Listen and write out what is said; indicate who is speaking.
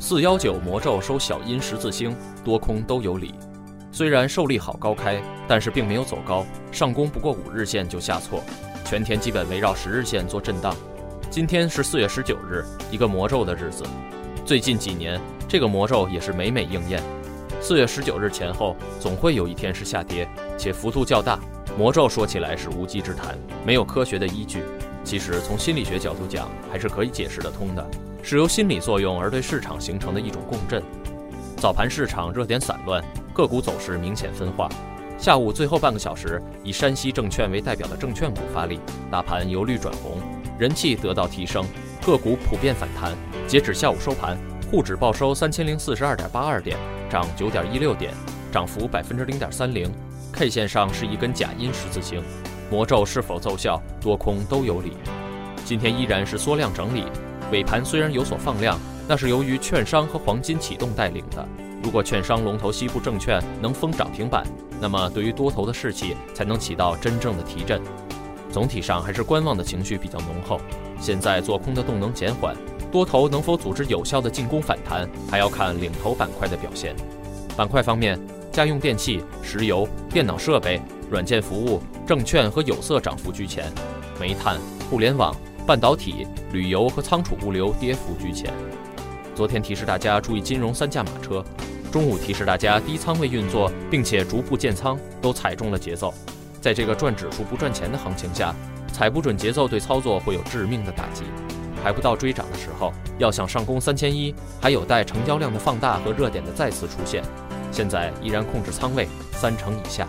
Speaker 1: 四幺九魔咒收小阴十字星，多空都有理。虽然受利好高开，但是并没有走高，上攻不过五日线就下挫，全天基本围绕十日线做震荡。今天是四月十九日，一个魔咒的日子。最近几年，这个魔咒也是每每应验。四月十九日前后，总会有一天是下跌，且幅度较大。魔咒说起来是无稽之谈，没有科学的依据。其实从心理学角度讲，还是可以解释得通的，是由心理作用而对市场形成的一种共振。早盘市场热点散乱，个股走势明显分化。下午最后半个小时，以山西证券为代表的证券股发力，大盘由绿转红。人气得到提升，个股普遍反弹。截止下午收盘，沪指报收三千零四十二点八二点，涨九点一六点，涨幅百分之零点三零。K 线上是一根假阴十字星，魔咒是否奏效？多空都有理。今天依然是缩量整理，尾盘虽然有所放量，那是由于券商和黄金启动带领的。如果券商龙头西部证券能封涨停板，那么对于多头的士气才能起到真正的提振。总体上还是观望的情绪比较浓厚，现在做空的动能减缓，多头能否组织有效的进攻反弹，还要看领头板块的表现。板块方面，家用电器、石油、电脑设备、软件服务、证券和有色涨幅居前，煤炭、互联网、半导体、旅游和仓储物流跌幅居前。昨天提示大家注意金融三驾马车，中午提示大家低仓位运作，并且逐步建仓，都踩中了节奏。在这个赚指数不赚钱的行情下，踩不准节奏对操作会有致命的打击。还不到追涨的时候，要想上攻三千一，还有待成交量的放大和热点的再次出现。现在依然控制仓位三成以下。